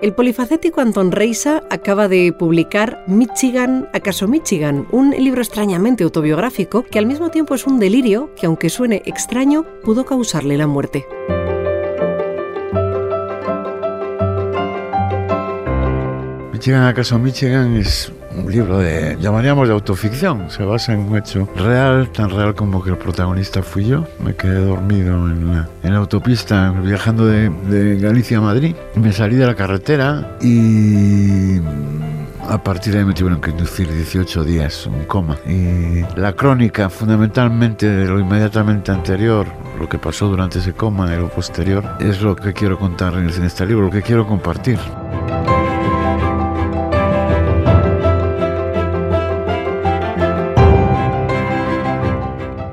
El polifacético Anton Reisa acaba de publicar Michigan, acaso Michigan, un libro extrañamente autobiográfico que al mismo tiempo es un delirio que, aunque suene extraño, pudo causarle la muerte. Michigan, acaso Michigan es un libro de, llamaríamos de autoficción, se basa en un hecho real, tan real como que el protagonista fui yo. Me quedé dormido en la, en la autopista viajando de, de Galicia a Madrid. Me salí de la carretera y a partir de ahí me tuvieron que inducir 18 días, un coma. Y la crónica, fundamentalmente de lo inmediatamente anterior, lo que pasó durante ese coma y lo posterior, es lo que quiero contar en este libro, lo que quiero compartir.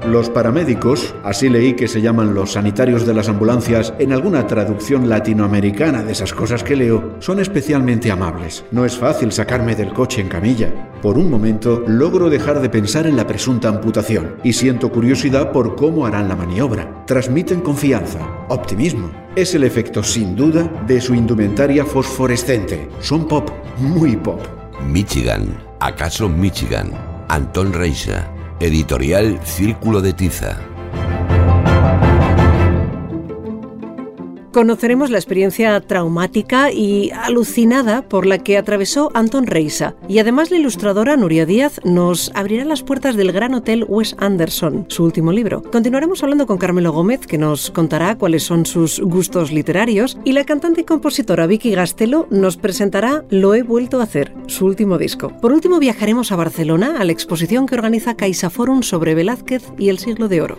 Los paramédicos, así leí que se llaman los sanitarios de las ambulancias en alguna traducción latinoamericana de esas cosas que leo, son especialmente amables. No es fácil sacarme del coche en camilla. Por un momento logro dejar de pensar en la presunta amputación y siento curiosidad por cómo harán la maniobra. Transmiten confianza, optimismo. Es el efecto, sin duda, de su indumentaria fosforescente. Son pop, muy pop. Michigan, acaso Michigan, Anton Reisa. Editorial Círculo de Tiza. Conoceremos la experiencia traumática y alucinada por la que atravesó Anton Reisa. Y además la ilustradora Nuria Díaz nos abrirá las puertas del Gran Hotel Wes Anderson, su último libro. Continuaremos hablando con Carmelo Gómez, que nos contará cuáles son sus gustos literarios. Y la cantante y compositora Vicky Gastelo nos presentará Lo he vuelto a hacer, su último disco. Por último viajaremos a Barcelona, a la exposición que organiza Caixa Forum sobre Velázquez y el siglo de oro.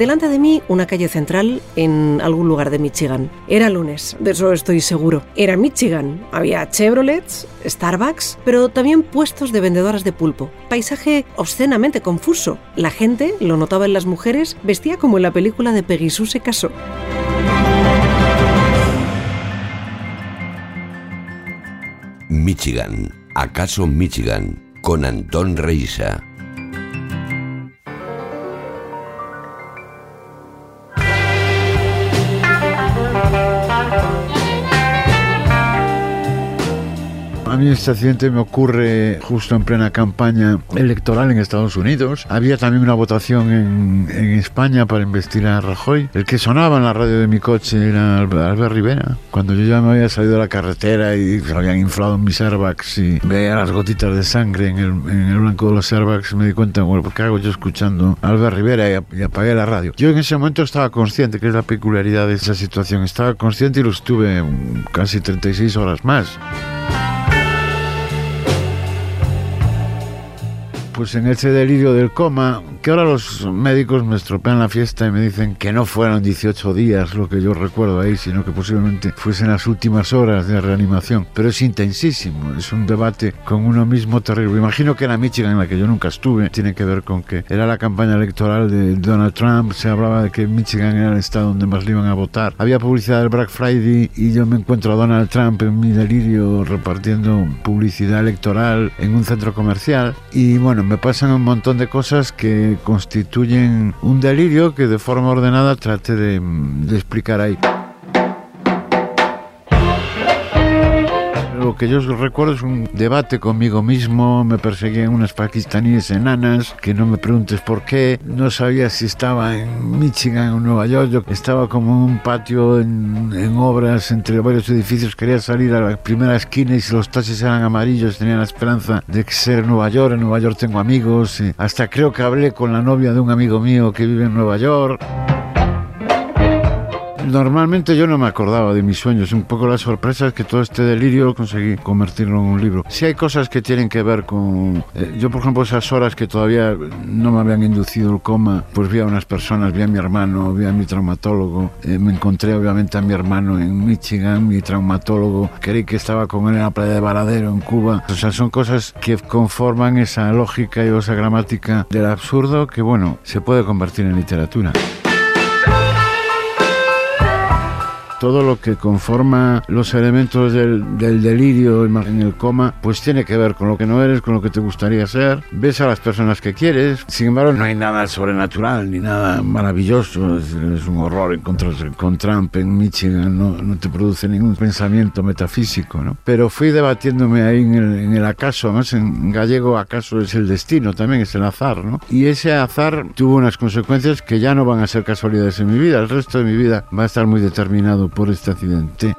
Delante de mí, una calle central en algún lugar de Michigan. Era lunes, de eso estoy seguro. Era Michigan. Había Chevrolets, Starbucks, pero también puestos de vendedoras de pulpo. Paisaje obscenamente confuso. La gente, lo notaba en las mujeres, vestía como en la película de Peggy Sue se casó. Michigan, acaso Michigan, con Antón Reisa. A mí este accidente me ocurre justo en plena campaña electoral en Estados Unidos. Había también una votación en, en, España para investir a Rajoy. El que sonaba en la radio de mi coche era Albert Rivera. Cuando yo ya me había salido de la carretera y se habían inflado mis airbags y veía las gotitas de sangre en el, en el blanco de los airbags, me di cuenta, bueno, ¿qué hago yo escuchando a Albert Rivera y, y apagué la radio? Yo en ese momento estaba consciente, que es la peculiaridad de esa situación, estaba consciente y lo estuve casi 36 horas más. Pues en ese delirio del coma, que ahora los médicos me estropean la fiesta y me dicen que no fueron 18 días lo que yo recuerdo ahí, sino que posiblemente fuesen las últimas horas de reanimación. Pero es intensísimo, es un debate con uno mismo terrible. Imagino que era Michigan, en la que yo nunca estuve, tiene que ver con que era la campaña electoral de Donald Trump, se hablaba de que Michigan era el estado donde más le iban a votar. Había publicidad del Black Friday y yo me encuentro a Donald Trump en mi delirio repartiendo publicidad electoral en un centro comercial y bueno, me pasan un montón de cosas que constituyen un delirio que de forma ordenada trate de, de explicar ahí. Que yo recuerdo es un debate conmigo mismo, me perseguían unas pakistaníes enanas, que no me preguntes por qué, no sabía si estaba en Michigan o Nueva York, yo estaba como en un patio en, en obras entre varios edificios, quería salir a la primera esquina y si los taxis eran amarillos tenía la esperanza de ser en Nueva York, en Nueva York tengo amigos, hasta creo que hablé con la novia de un amigo mío que vive en Nueva York Normalmente yo no me acordaba de mis sueños. Un poco la sorpresa es que todo este delirio conseguí convertirlo en un libro. Si hay cosas que tienen que ver con... Eh, yo, por ejemplo, esas horas que todavía no me habían inducido el coma, pues vi a unas personas, vi a mi hermano, vi a mi traumatólogo. Eh, me encontré obviamente a mi hermano en Michigan, mi traumatólogo. Creí que estaba con él en la playa de Varadero, en Cuba. O sea, son cosas que conforman esa lógica y esa gramática del absurdo que, bueno, se puede convertir en literatura. Todo lo que conforma los elementos del, delirio en el coma, pues tiene que ver con lo que no eres, con lo que te gustaría ser. Ves a las personas que quieres. Sin embargo, no hay nada sobrenatural ni nada maravilloso. Es, un horror encontrarse con Trump en Michigan. No, no, te produce ningún pensamiento metafísico, ¿no? Pero fui debatiéndome ahí en el, en el acaso. Además, en gallego, acaso es el destino también, es el azar, ¿no? Y ese azar tuvo unas consecuencias que ya no van a ser casualidades en mi vida. El resto de mi vida va a estar muy determinado por este accidente.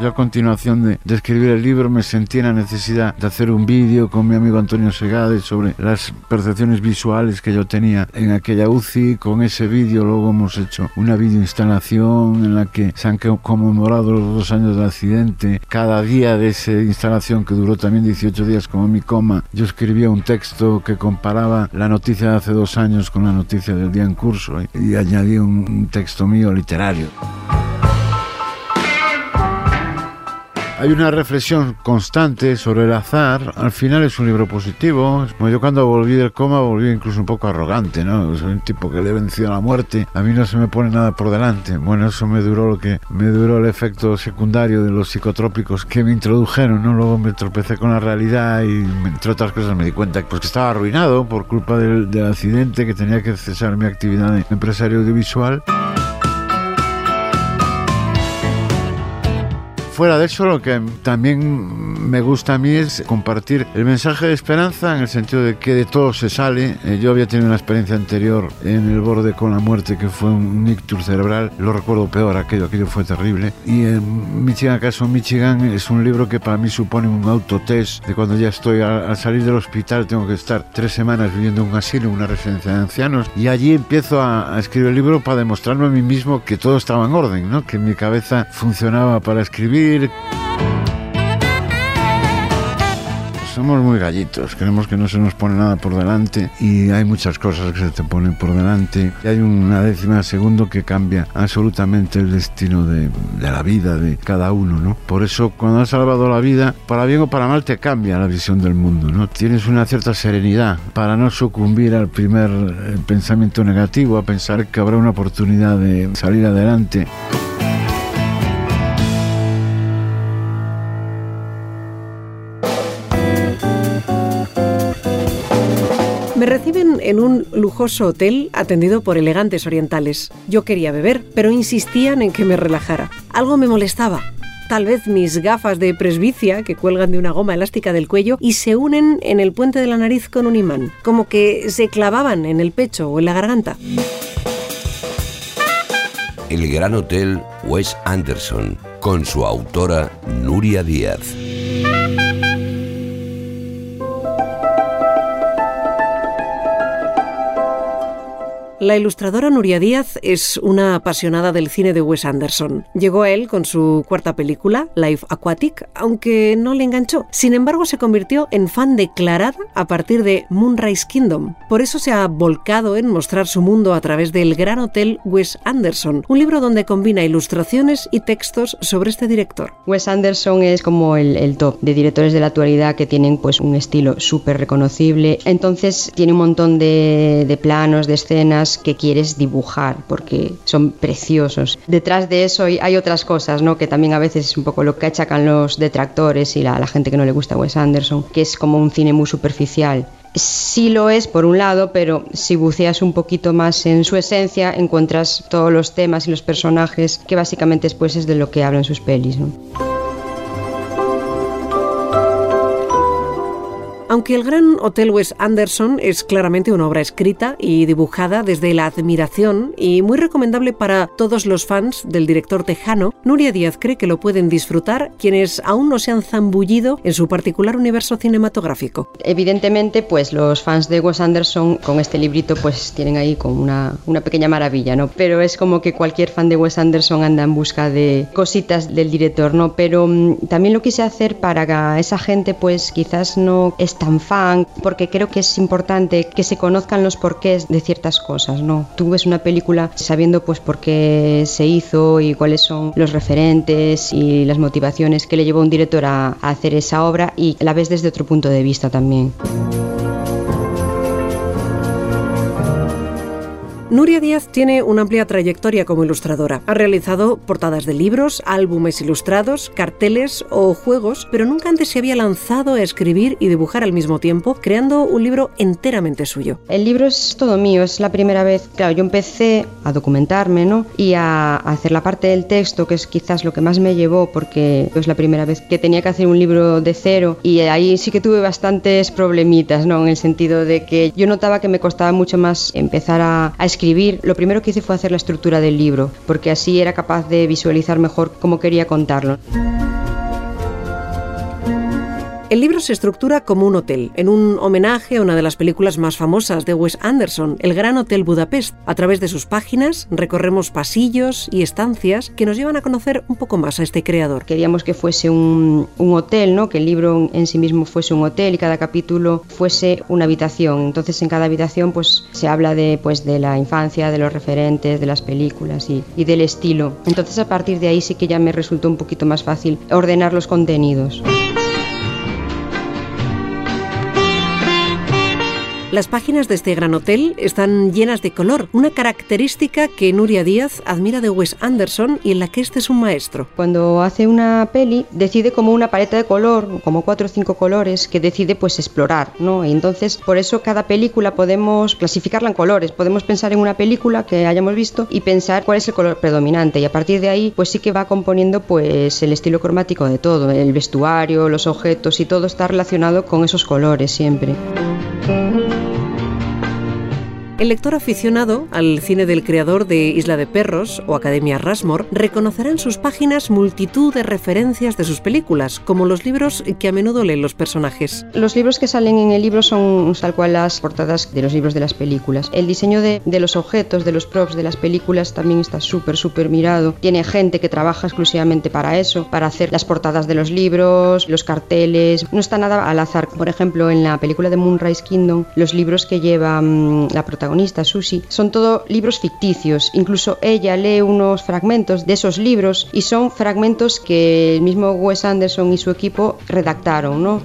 Yo a continuación de, escribir el libro me sentí en la necesidad de hacer un vídeo con mi amigo Antonio Segade sobre las percepciones visuales que yo tenía en aquella UCI. Con ese vídeo luego hemos hecho una videoinstalación en la que se han conmemorado los dos años del accidente. Cada día de esa instalación que duró también 18 días como mi coma, yo escribía un texto que comparaba la noticia de hace dos años con la noticia del día en curso y añadí un texto mío literario. Hay una reflexión constante sobre el azar. Al final es un libro positivo. yo cuando volví del coma volví incluso un poco arrogante, ¿no? Soy un tipo que le he vencido a la muerte. A mí no se me pone nada por delante. Bueno, eso me duró lo que me duró el efecto secundario de los psicotrópicos que me introdujeron, ¿no? Luego me tropecé con la realidad y entre otras cosas me di cuenta pues, que estaba arruinado por culpa del, del accidente, que tenía que cesar mi actividad de empresario audiovisual. Fuera de eso, lo que también me gusta a mí es compartir el mensaje de esperanza en el sentido de que de todo se sale. Eh, yo había tenido una experiencia anterior en el borde con la muerte que fue un ictus cerebral. Lo recuerdo peor, aquello, aquello fue terrible. Y en Michigan, caso Michigan, es un libro que para mí supone un autotest de cuando ya estoy al, salir del hospital, tengo que estar tres semanas viviendo en un asilo, una residencia de ancianos. Y allí empiezo a, a escribir el libro para demostrarme a mí mismo que todo estaba en orden, ¿no? que mi cabeza funcionaba para escribir somos muy gallitos, creemos que no se nos pone nada por delante y hay muchas cosas que se te ponen por delante. Y hay una décima de segundo que cambia absolutamente el destino de, la vida de cada uno, ¿no? Por eso cuando has salvado la vida, para bien o para mal te cambia la visión del mundo, ¿no? Tienes una cierta serenidad para no sucumbir al primer eh, pensamiento negativo, a pensar que habrá una oportunidad de salir adelante. Hotel atendido por elegantes orientales. Yo quería beber, pero insistían en que me relajara. Algo me molestaba. Tal vez mis gafas de presbicia, que cuelgan de una goma elástica del cuello y se unen en el puente de la nariz con un imán, como que se clavaban en el pecho o en la garganta. El Gran Hotel Wes Anderson, con su autora Nuria Díaz. La ilustradora Nuria Díaz es una apasionada del cine de Wes Anderson. Llegó a él con su cuarta película, Life Aquatic, aunque no le enganchó. Sin embargo, se convirtió en fan declarada a partir de Moonrise Kingdom. Por eso se ha volcado en mostrar su mundo a través del Gran Hotel Wes Anderson, un libro donde combina ilustraciones y textos sobre este director. Wes Anderson es como el, top de directores de la actualidad que tienen pues un estilo súper reconocible. Entonces tiene un montón de, de planos, de escenas que quieres dibujar porque son preciosos. Detrás de eso hay otras cosas, ¿no? Que también a veces es un poco lo que achacan los detractores y la, gente que no le gusta Wes Anderson, que es como un cine muy superficial. Sí lo es por un lado, pero si buceas un poquito más en su esencia, encuentras todos los temas y los personajes que básicamente después es de lo que hablan sus pelis. Aunque el Gran Hotel Wes Anderson es claramente una obra escrita y dibujada desde la admiración y muy recomendable para todos los fans del director tejano, Nuria Díaz cree que lo pueden disfrutar quienes aún no se han zambullido en su particular universo cinematográfico. Evidentemente, pues los fans de Wes Anderson con este librito pues tienen ahí como una, una pequeña maravilla, ¿no? Pero es como que cualquier fan de Wes Anderson anda en busca de cositas del director, ¿no? Pero mm, también lo quise hacer para esa gente pues quizás no es tan fan, porque creo que es importante que se conozcan los porqués de ciertas cosas, ¿no? Tú ves una película sabiendo pues por qué se hizo y cuáles son los referentes y las motivaciones que le llevó un director a, a hacer esa obra y la ves desde otro punto de vista también. Nuria Díaz tiene una amplia trayectoria como ilustradora. Ha realizado portadas de libros, álbumes ilustrados, carteles o juegos, pero nunca antes se había lanzado a escribir y dibujar al mismo tiempo, creando un libro enteramente suyo. El libro es todo mío, es la primera vez, claro, yo empecé a documentarme, ¿no? Y a hacer la parte del texto, que es quizás lo que más me llevó, porque es la primera vez que tenía que hacer un libro de cero y ahí sí que tuve bastantes problemitas, ¿no? En el sentido de que yo notaba que me costaba mucho más empezar a, a escribir escribir, lo primero que hice fue hacer la estructura del libro, porque así era capaz de visualizar mejor cómo quería contarlo. El libro se estructura como un hotel, en un homenaje a una de las películas más famosas de Wes Anderson, El Gran Hotel Budapest. A través de sus páginas recorremos pasillos y estancias que nos llevan a conocer un poco más a este creador. Queríamos que fuese un, hotel, ¿no? que el libro en sí mismo fuese un hotel y cada capítulo fuese una habitación. Entonces en cada habitación pues, se habla de, pues, de la infancia, de los referentes, de las películas y, y del estilo. Entonces a partir de ahí sí que ya me resultó un poquito más fácil ordenar los contenidos. Las páginas de este gran hotel están llenas de color, una característica que Nuria Díaz admira de Wes Anderson y en la que este es un maestro. Cuando hace una peli, decide como una paleta de color, como cuatro o cinco colores, que decide pues explorar, ¿no? Y entonces, por eso cada película podemos clasificarla en colores. Podemos pensar en una película que hayamos visto y pensar cuál es el color predominante. Y a partir de ahí, pues sí que va componiendo pues el estilo cromático de todo. El vestuario, los objetos y todo está relacionado con esos colores siempre. El lector aficionado al cine del creador de Isla de Perros o Academia Rasmore reconocerá en sus páginas multitud de referencias de sus películas, como los libros que a menudo leen los personajes. Los libros que salen en el libro son tal cual las portadas de los libros de las películas. El diseño de, de los objetos, de los props de las películas también está súper, súper mirado. Tiene gente que trabaja exclusivamente para eso, para hacer las portadas de los libros, los carteles. No está nada al azar. Por ejemplo, en la película de Moonrise Kingdom, los libros que lleva mmm, la protagonista Susie, son todo libros ficticios. Incluso ella lee unos fragmentos de esos libros y son fragmentos que el mismo Wes Anderson y su equipo redactaron, ¿no?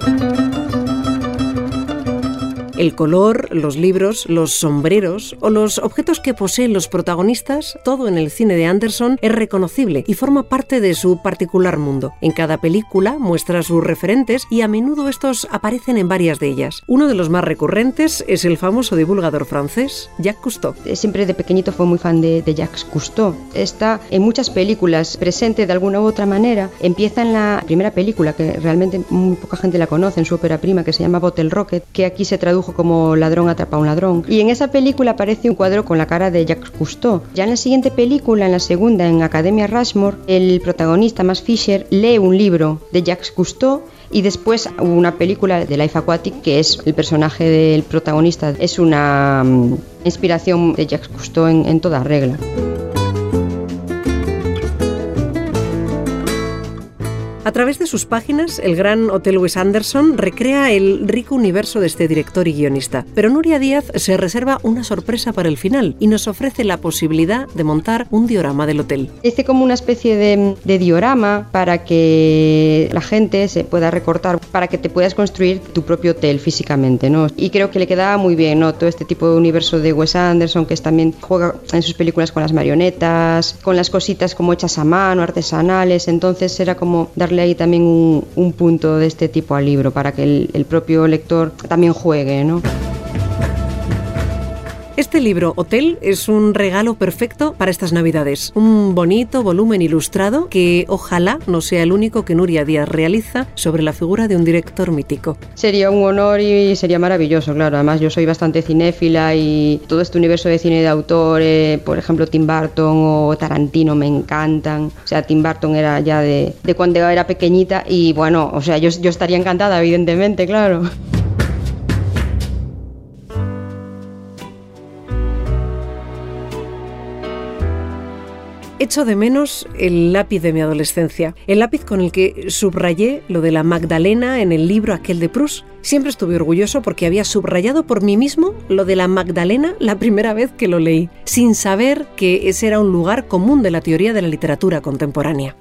El color, los libros, los sombreros o los objetos que poseen los protagonistas, todo en el cine de Anderson es reconocible y forma parte de su particular mundo. En cada película muestra sus referentes y a menudo estos aparecen en varias de ellas. Uno de los más recurrentes es el famoso divulgador francés, Jacques Cousteau. Siempre de pequeñito fue muy fan de, de Jacques Cousteau. Está en muchas películas presente de alguna u otra manera. Empieza en la primera película, que realmente muy poca gente la conoce, en su ópera prima, que se llama Bottle Rocket, que aquí se tradujo como Ladrón atrapa a un ladrón. Y en esa película aparece un cuadro con la cara de Jacques Cousteau. Ya en la siguiente película, en la segunda, en Academia Rushmore, el protagonista, Max Fisher, lee un libro de Jacques Cousteau y después una película de Life Aquatic que es el personaje del protagonista es una um, inspiración de Jacques Cousteau en toda regla. A través de sus páginas, el gran Hotel Wes Anderson recrea el rico universo de este director y guionista. Pero Nuria Díaz se reserva una sorpresa para el final y nos ofrece la posibilidad de montar un diorama del hotel. Hice como una especie de, diorama para que la gente se pueda recortar, para que te puedas construir tu propio hotel físicamente, ¿no? Y creo que le quedaba muy bien, ¿no? Todo este tipo de universo de Wes Anderson, que es también juega en sus películas con las marionetas, con las cositas como hechas a mano, artesanales, entonces era como darle ahí también un, un, punto de este tipo al libro para que el, el propio lector también juegue, ¿no? Este libro, Hotel, es un regalo perfecto para estas navidades. Un bonito volumen ilustrado que ojalá no sea el único que Nuria Díaz realiza sobre la figura de un director mítico. Sería un honor y sería maravilloso, claro. Además, yo soy bastante cinéfila y todo este universo de cine de autor, eh, por ejemplo, Tim Burton o Tarantino me encantan. O sea, Tim Burton era ya de, de cuando era pequeñita y bueno, o sea, yo, yo estaría encantada, evidentemente, claro. Echo de menos el lápiz de mi adolescencia, el lápiz con el que subrayé lo de la Magdalena en el libro aquel de Proust. Siempre estuve orgulloso porque había subrayado por mí mismo lo de la Magdalena la primera vez que lo leí, sin saber que ese era un lugar común de la teoría de la literatura contemporánea.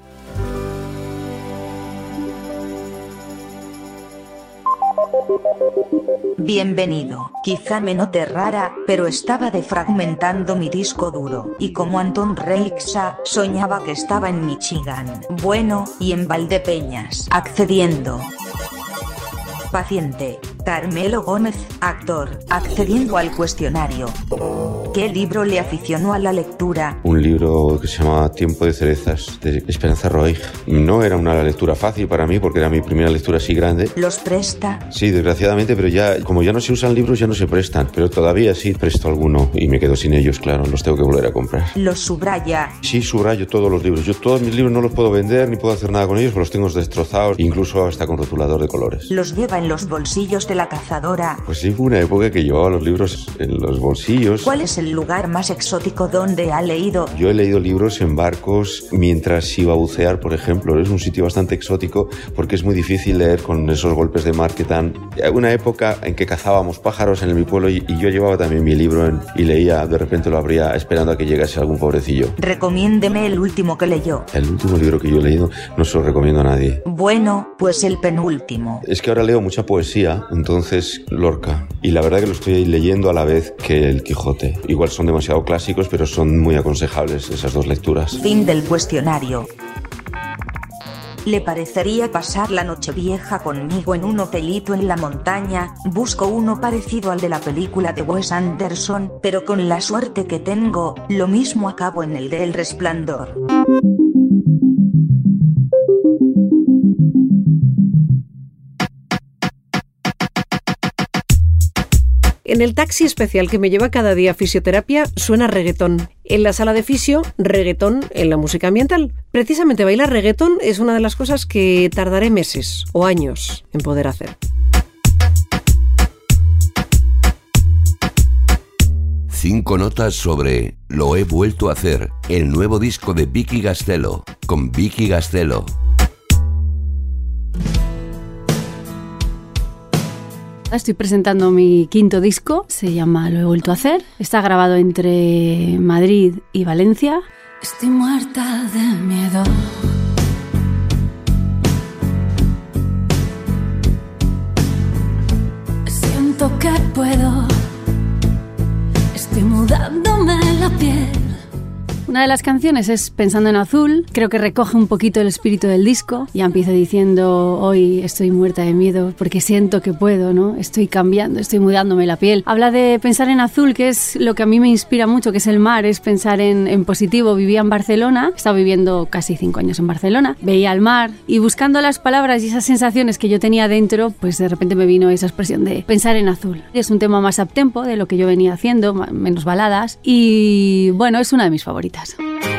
Bienvenido. Quizá me note rara, pero estaba defragmentando mi disco duro, y como Anton Reixa, soñaba que estaba en Michigan, bueno, y en Valdepeñas, accediendo. Paciente, Carmelo Gómez, actor, accediendo al cuestionario. ¿Qué libro le aficionó a la lectura? Un libro que se llama Tiempo de cerezas, de Esperanza Roig. No era una lectura fácil para mí porque era mi primera lectura así grande. ¿Los presta? Sí, desgraciadamente, pero ya, como ya no se usan libros, ya no se prestan. Pero todavía sí presto alguno y me quedo sin ellos, claro, los tengo que volver a comprar. ¿Los subraya? Sí, subrayo todos los libros. Yo todos mis libros no los puedo vender ni puedo hacer nada con ellos, porque los tengo destrozados, incluso hasta con rotulador de colores. ¿Los lleva en los bolsillos de la cazadora? Pues sí, fue una época que llevaba los libros en los bolsillos. ¿Cuál es el lugar más exótico donde ha leído? Yo he leído libros en barcos mientras iba a bucear, por ejemplo. Es un sitio bastante exótico porque es muy difícil leer con esos golpes de mar que tan... Una época en que cazábamos pájaros en mi pueblo y, y yo llevaba también mi libro en- y leía, de repente lo abría esperando a que llegase algún pobrecillo. Recomiéndeme el último que leyó. El último libro que yo he leído no se lo recomiendo a nadie. Bueno, pues el penúltimo. Es que ahora leo mucha poesía, entonces Lorca. Y la verdad que lo estoy leyendo a la vez que el Quijote. Igual son demasiado clásicos, pero son muy aconsejables esas dos lecturas. Fin del cuestionario. ¿Le parecería pasar la noche vieja conmigo en un hotelito en la montaña? Busco uno parecido al de la película de Wes Anderson, pero con la suerte que tengo, lo mismo acabo en el de El Resplandor. En el taxi especial que me lleva cada día a fisioterapia suena reggaetón. En la sala de fisio, reggaetón en la música ambiental. Precisamente bailar reggaetón es una de las cosas que tardaré meses o años en poder hacer. Cinco notas sobre Lo he vuelto a hacer, el nuevo disco de Vicky Gastelo, con Vicky Gastelo. Estoy presentando mi quinto disco, se llama Lo he vuelto a hacer. Está grabado entre Madrid y Valencia. Estoy muerta de miedo. Siento que puedo. Estoy mudándome la piel. Una de las canciones es Pensando en Azul, creo que recoge un poquito el espíritu del disco. Ya empieza diciendo, hoy estoy muerta de miedo porque siento que puedo, ¿no? Estoy cambiando, estoy mudándome la piel. Habla de pensar en azul, que es lo que a mí me inspira mucho, que es el mar, es pensar en, en positivo. Vivía en Barcelona, estaba viviendo casi cinco años en Barcelona, veía el mar y buscando las palabras y esas sensaciones que yo tenía dentro, pues de repente me vino esa expresión de pensar en azul. Es un tema más uptempo de lo que yo venía haciendo, menos baladas y bueno, es una de mis favoritas. Otra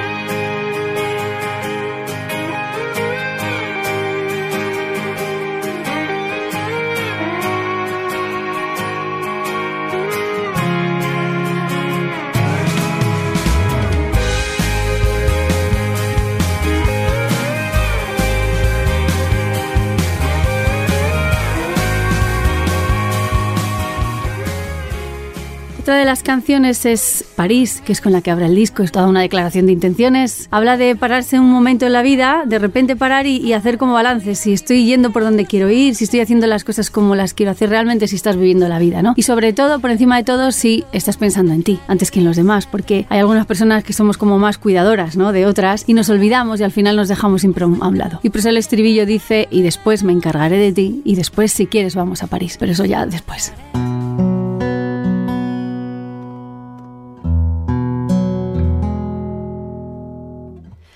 las canciones es París, que es con la que abre el disco, es toda una declaración de intenciones. Habla de pararse un momento en la vida, de repente parar y, hacer como balance, si estoy yendo por donde quiero ir, si estoy haciendo las cosas como las quiero hacer realmente, si estás viviendo la vida, ¿no? Y sobre todo, por encima de todo, si estás pensando en ti, antes que en los demás, porque hay algunas personas que somos como más cuidadoras, ¿no? De otras y nos olvidamos y al final nos dejamos siempre a un lado. Y por eso el estribillo dice, y después me encargaré de ti, y después, si quieres, vamos a París, pero eso ya después.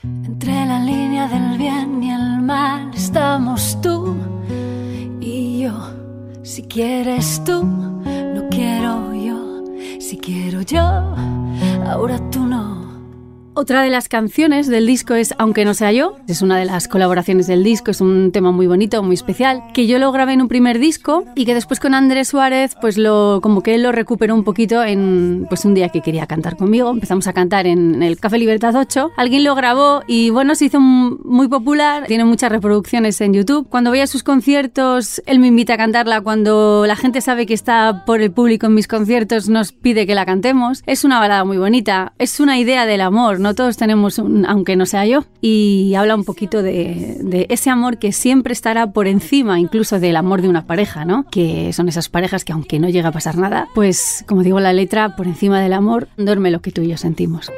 Entre la línea del bien y el mal estamos tú y yo. Si quieres tú, no quiero yo. Si quiero yo, ahora tú no. Otra de las canciones del disco es Aunque no sea yo, es una de las colaboraciones del disco, es un tema muy bonito, muy especial, que yo lo grabé en un primer disco y que después con Andrés Suárez, pues lo, como que él lo recuperó un poquito en pues un día que quería cantar conmigo, empezamos a cantar en el Café Libertad 8, alguien lo grabó y bueno, se hizo muy popular, tiene muchas reproducciones en YouTube. Cuando voy a sus conciertos, él me invita a cantarla, cuando la gente sabe que está por el público en mis conciertos, nos pide que la cantemos. Es una balada muy bonita, es una idea del amor, no todos tenemos un, aunque no sea yo, y habla un poquito de, de, ese amor que siempre estará por encima incluso del amor de una pareja, ¿no? Que son esas parejas que aunque no llega a pasar nada, pues como digo la letra, por encima del amor duerme lo que tú y yo sentimos.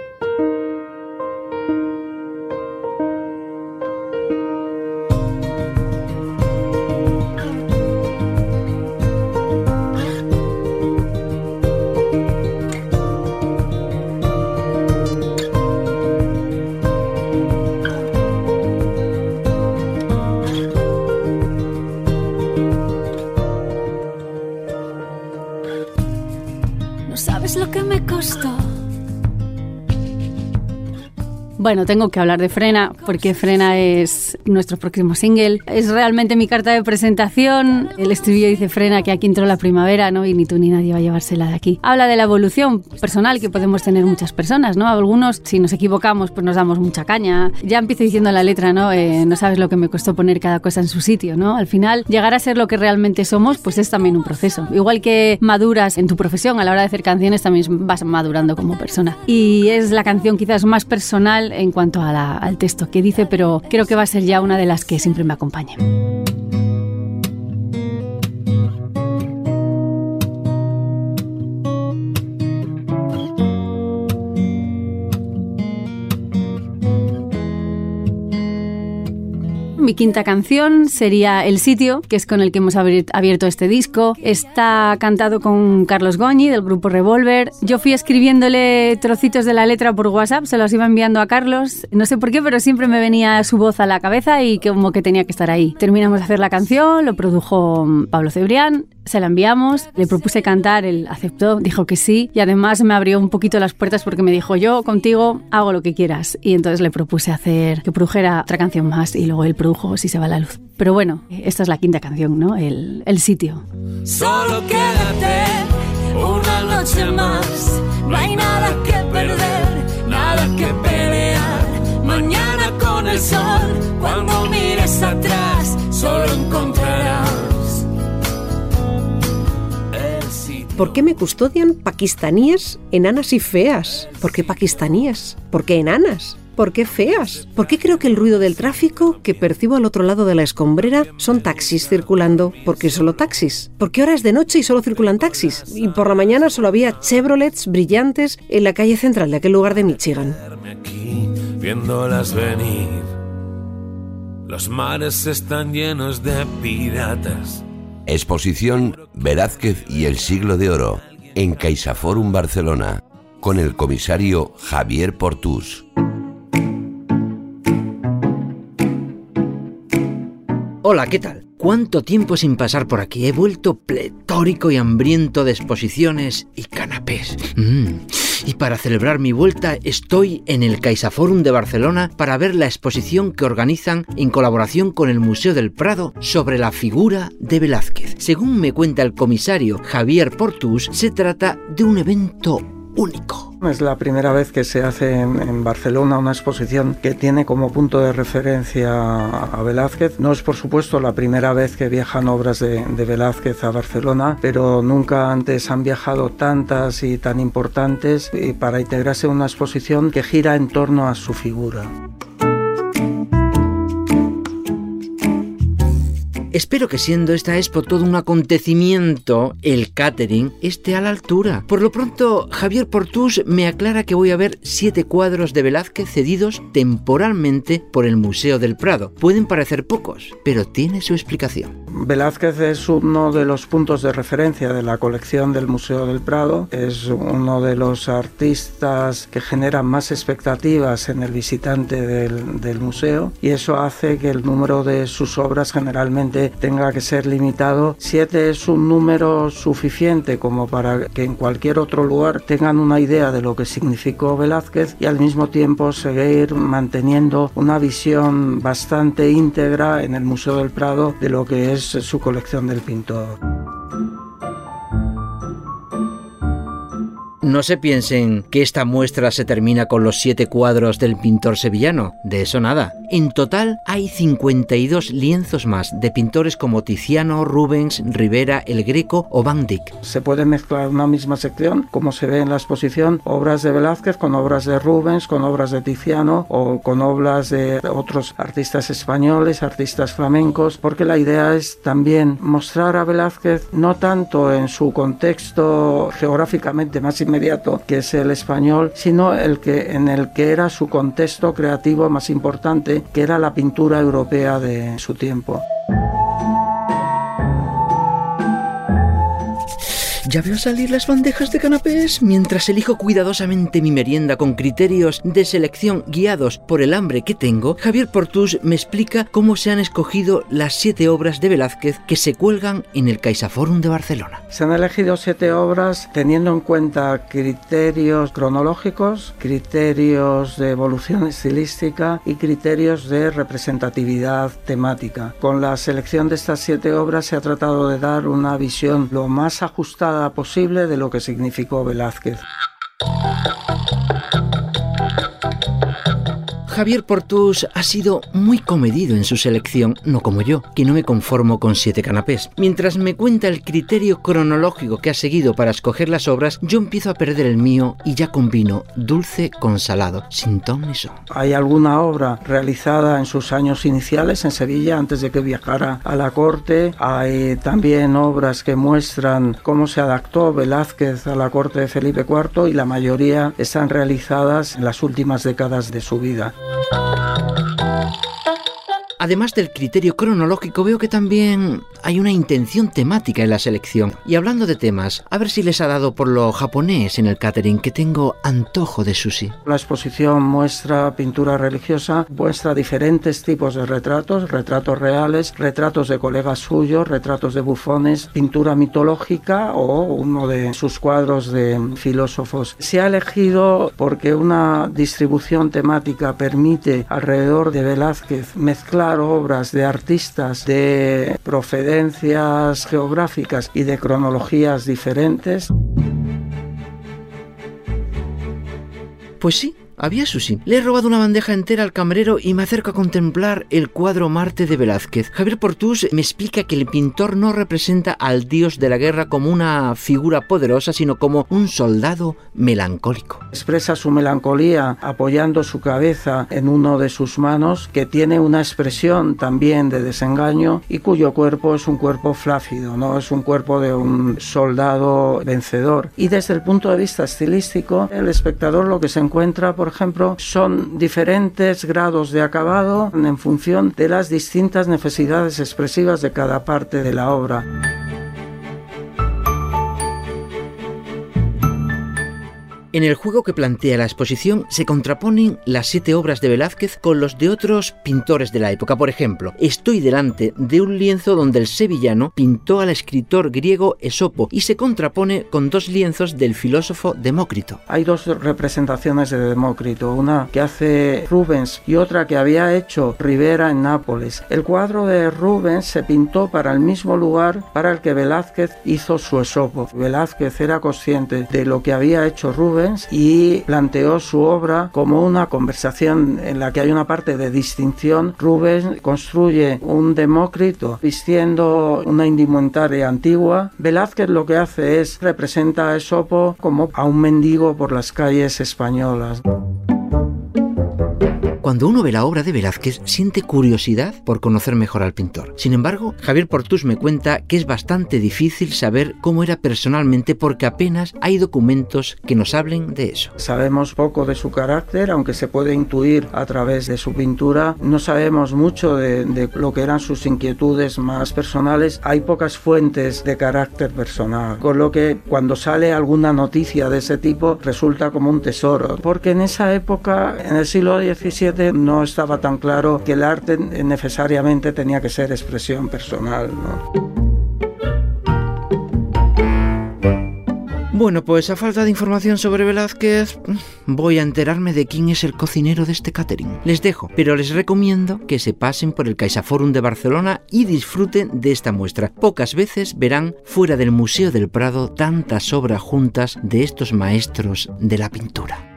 Bueno, tengo que hablar de Frena porque Frena es nuestro próximo single. Es realmente mi carta de presentación. El estribillo dice Frena que aquí entró la primavera, ¿no? Y ni tú ni nadie va a llevársela de aquí. Habla de la evolución personal que podemos tener muchas personas, ¿no? Algunos, si nos equivocamos, pues nos damos mucha caña. Ya empiezo diciendo la letra, ¿no? Eh, no sabes lo que me costó poner cada cosa en su sitio, ¿no? Al final, llegar a ser lo que realmente somos, pues es también un proceso. Igual que maduras en tu profesión a la hora de hacer canciones, también vas madurando como persona. Y es la canción quizás más personal en cuanto al texto que dice, pero creo que va a ser ya una de las que siempre me acompañe. Mi quinta canción sería El sitio, que es con el que hemos abierto este disco. Está cantado con Carlos Goñi del grupo Revolver. Yo fui escribiéndole trocitos de la letra por WhatsApp, se los iba enviando a Carlos. No sé por qué, pero siempre me venía su voz a la cabeza y como que tenía que estar ahí. Terminamos de hacer la canción, lo produjo Pablo Cebrián se la enviamos, le propuse cantar, él aceptó, dijo que sí y además me abrió un poquito las puertas porque me dijo yo contigo hago lo que quieras y entonces le propuse hacer que produjera otra canción más y luego él produjo Si se va la luz. Pero bueno, esta es la quinta canción, ¿no? El, el sitio. Solo quédate una noche más, no hay nada que perder, nada que pelear. Mañana con el sol, cuando mires atrás, solo encontrarás ¿Por qué me custodian pakistaníes, enanas y feas? ¿Por qué pakistaníes? ¿Por qué enanas? ¿Por qué feas? ¿Por qué creo que el ruido del tráfico que percibo al otro lado de la escombrera son taxis circulando? ¿Por qué solo taxis? ¿Por qué ahora es de noche y solo circulan taxis? Y por la mañana solo había Chevrolets brillantes en la calle central de aquel lugar de Michigan. viéndolas venir. Los mares están llenos de piratas Exposición Velázquez y el siglo de oro en CaixaForum Barcelona con el comisario Javier Portús. Hola, ¿qué tal? ¿Cuánto tiempo sin pasar por aquí? He vuelto pletórico y hambriento de exposiciones y canapés. Mm. Y para celebrar mi vuelta estoy en el CaixaForum de Barcelona para ver la exposición que organizan en colaboración con el Museo del Prado sobre la figura de Velázquez. Según me cuenta el comisario Javier Portus, se trata de un evento único. Es la primera vez que se hace en, Barcelona una exposición que tiene como punto de referencia a Velázquez. No es por supuesto la primera vez que viajan obras de, de Velázquez a Barcelona, pero nunca antes han viajado tantas y tan importantes para integrarse en una exposición que gira en torno a su figura. Espero que siendo esta expo todo un acontecimiento, el catering esté a la altura. Por lo pronto, Javier Portús me aclara que voy a ver siete cuadros de Velázquez cedidos temporalmente por el Museo del Prado. Pueden parecer pocos, pero tiene su explicación. Velázquez es uno de los puntos de referencia de la colección del Museo del Prado. Es uno de los artistas que generan más expectativas en el visitante del, del museo y eso hace que el número de sus obras generalmente tenga que ser limitado. Siete es un número suficiente como para que en cualquier otro lugar tengan una idea de lo que significó Velázquez y al mismo tiempo seguir manteniendo una visión bastante íntegra en el Museo del Prado de lo que es su colección del pintor. No se piensen que esta muestra se termina con los siete cuadros del pintor sevillano, de eso nada. En total hay 52 lienzos más de pintores como Tiziano, Rubens, Rivera, El Greco o Van Dyck. Se puede mezclar una misma sección, como se ve en la exposición, obras de Velázquez con obras de Rubens, con obras de Tiziano o con obras de otros artistas españoles, artistas flamencos, porque la idea es también mostrar a Velázquez no tanto en su contexto geográficamente más inmediato, que es el español, sino el que, en el que era su contexto creativo más importante, que era la pintura europea de su tiempo. Ya veo salir las bandejas de canapés mientras elijo cuidadosamente mi merienda con criterios de selección guiados por el hambre que tengo. Javier Portus me explica cómo se han escogido las siete obras de Velázquez que se cuelgan en el CaixaForum de Barcelona. Se han elegido siete obras teniendo en cuenta criterios cronológicos, criterios de evolución estilística y criterios de representatividad temática. Con la selección de estas siete obras se ha tratado de dar una visión lo más ajustada posible de lo que significó Velázquez. Javier Portus ha sido muy comedido en su selección, no como yo, que no me conformo con siete canapés. Mientras me cuenta el criterio cronológico que ha seguido para escoger las obras, yo empiezo a perder el mío y ya combino dulce con salado, sin ton ni son. Hay alguna obra realizada en sus años iniciales en Sevilla antes de que viajara a la corte. Hay también obras que muestran cómo se adaptó Velázquez a la corte de Felipe IV y la mayoría están realizadas en las últimas décadas de su vida. Thank you. Además del criterio cronológico, veo que también hay una intención temática en la selección. Y hablando de temas, a ver si les ha dado por lo japonés en el catering, que tengo antojo de sushi. La exposición muestra pintura religiosa, muestra diferentes tipos de retratos, retratos reales, retratos de colegas suyos, retratos de bufones, pintura mitológica o uno de sus cuadros de filósofos. Se ha elegido porque una distribución temática permite alrededor de Velázquez mezclar obras de artistas de procedencias geográficas y de cronologías diferentes. Pues sí, había sushi. Le he robado una bandeja entera al camarero y me acerco a contemplar el cuadro Marte de Velázquez. Javier Portus me explica que el pintor no representa al dios de la guerra como una figura poderosa, sino como un soldado melancólico. Expresa su melancolía apoyando su cabeza en uno de sus manos, que tiene una expresión también de desengaño y cuyo cuerpo es un cuerpo flácido, no es un cuerpo de un soldado vencedor. Y desde el punto de vista estilístico, el espectador lo que se encuentra, por son diferentes grados de acabado en función de las distintas necesidades expresivas de cada parte de la obra. En el juego que plantea la exposición se contraponen las siete obras de Velázquez con los de otros pintores de la época. Por ejemplo, estoy delante de un lienzo donde el sevillano pintó al escritor griego Esopo y se contrapone con dos lienzos del filósofo Demócrito. Hay dos representaciones de Demócrito, una que hace Rubens y otra que había hecho Rivera en Nápoles. El cuadro de Rubens se pintó para el mismo lugar para el que Velázquez hizo su Esopo. Velázquez era consciente de lo que había hecho Rubens y planteó su obra como una conversación en la que hay una parte de distinción. Rubens construye un Demócrito vistiendo una indumentaria antigua. Velázquez lo que hace es representa a Esopo como a un mendigo por las calles españolas. Cuando uno ve la obra de Velázquez, siente curiosidad por conocer mejor al pintor. Sin embargo, Javier Portus me cuenta que es bastante difícil saber cómo era personalmente porque apenas hay documentos que nos hablen de eso. Sabemos poco de su carácter, aunque se puede intuir a través de su pintura. No sabemos mucho de, de lo que eran sus inquietudes más personales. Hay pocas fuentes de carácter personal, con lo que cuando sale alguna noticia de ese tipo resulta como un tesoro, porque en esa época, en el siglo XVII, no estaba tan claro que el arte necesariamente tenía que ser expresión personal. ¿no? Bueno, pues a falta de información sobre Velázquez, voy a enterarme de quién es el cocinero de este catering. Les dejo, pero les recomiendo que se pasen por el CaixaForum de Barcelona y disfruten de esta muestra. Pocas veces verán fuera del Museo del Prado tantas obras juntas de estos maestros de la pintura.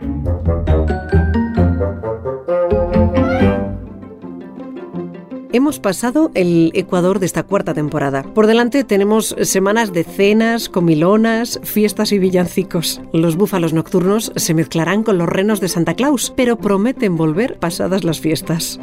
Hemos pasado el Ecuador de esta cuarta temporada. Por delante tenemos semanas de cenas, comilonas, fiestas y villancicos. Los búfalos nocturnos se mezclarán con los renos de Santa Claus, pero prometen volver pasadas las fiestas.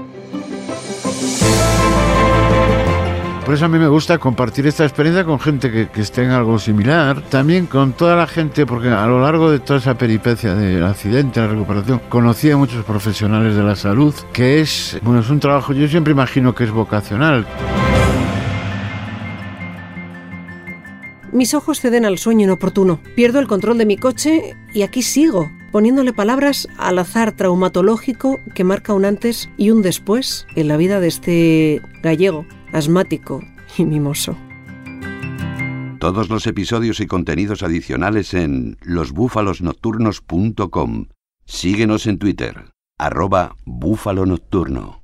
Por eso a mí me gusta compartir esta experiencia con gente que, que, esté en algo similar. También con toda la gente, porque a lo largo de toda esa peripecia del accidente, la recuperación, conocí a muchos profesionales de la salud, que es, bueno, es un trabajo, yo siempre imagino que es vocacional. Mis ojos ceden al sueño inoportuno. Pierdo el control de mi coche y aquí sigo, poniéndole palabras al azar traumatológico que marca un antes y un después en la vida de este gallego asmático y mimoso. Todos los episodios y contenidos adicionales en losbúfalosnocturnos.com. Síguenos en Twitter, arroba búfalo nocturno.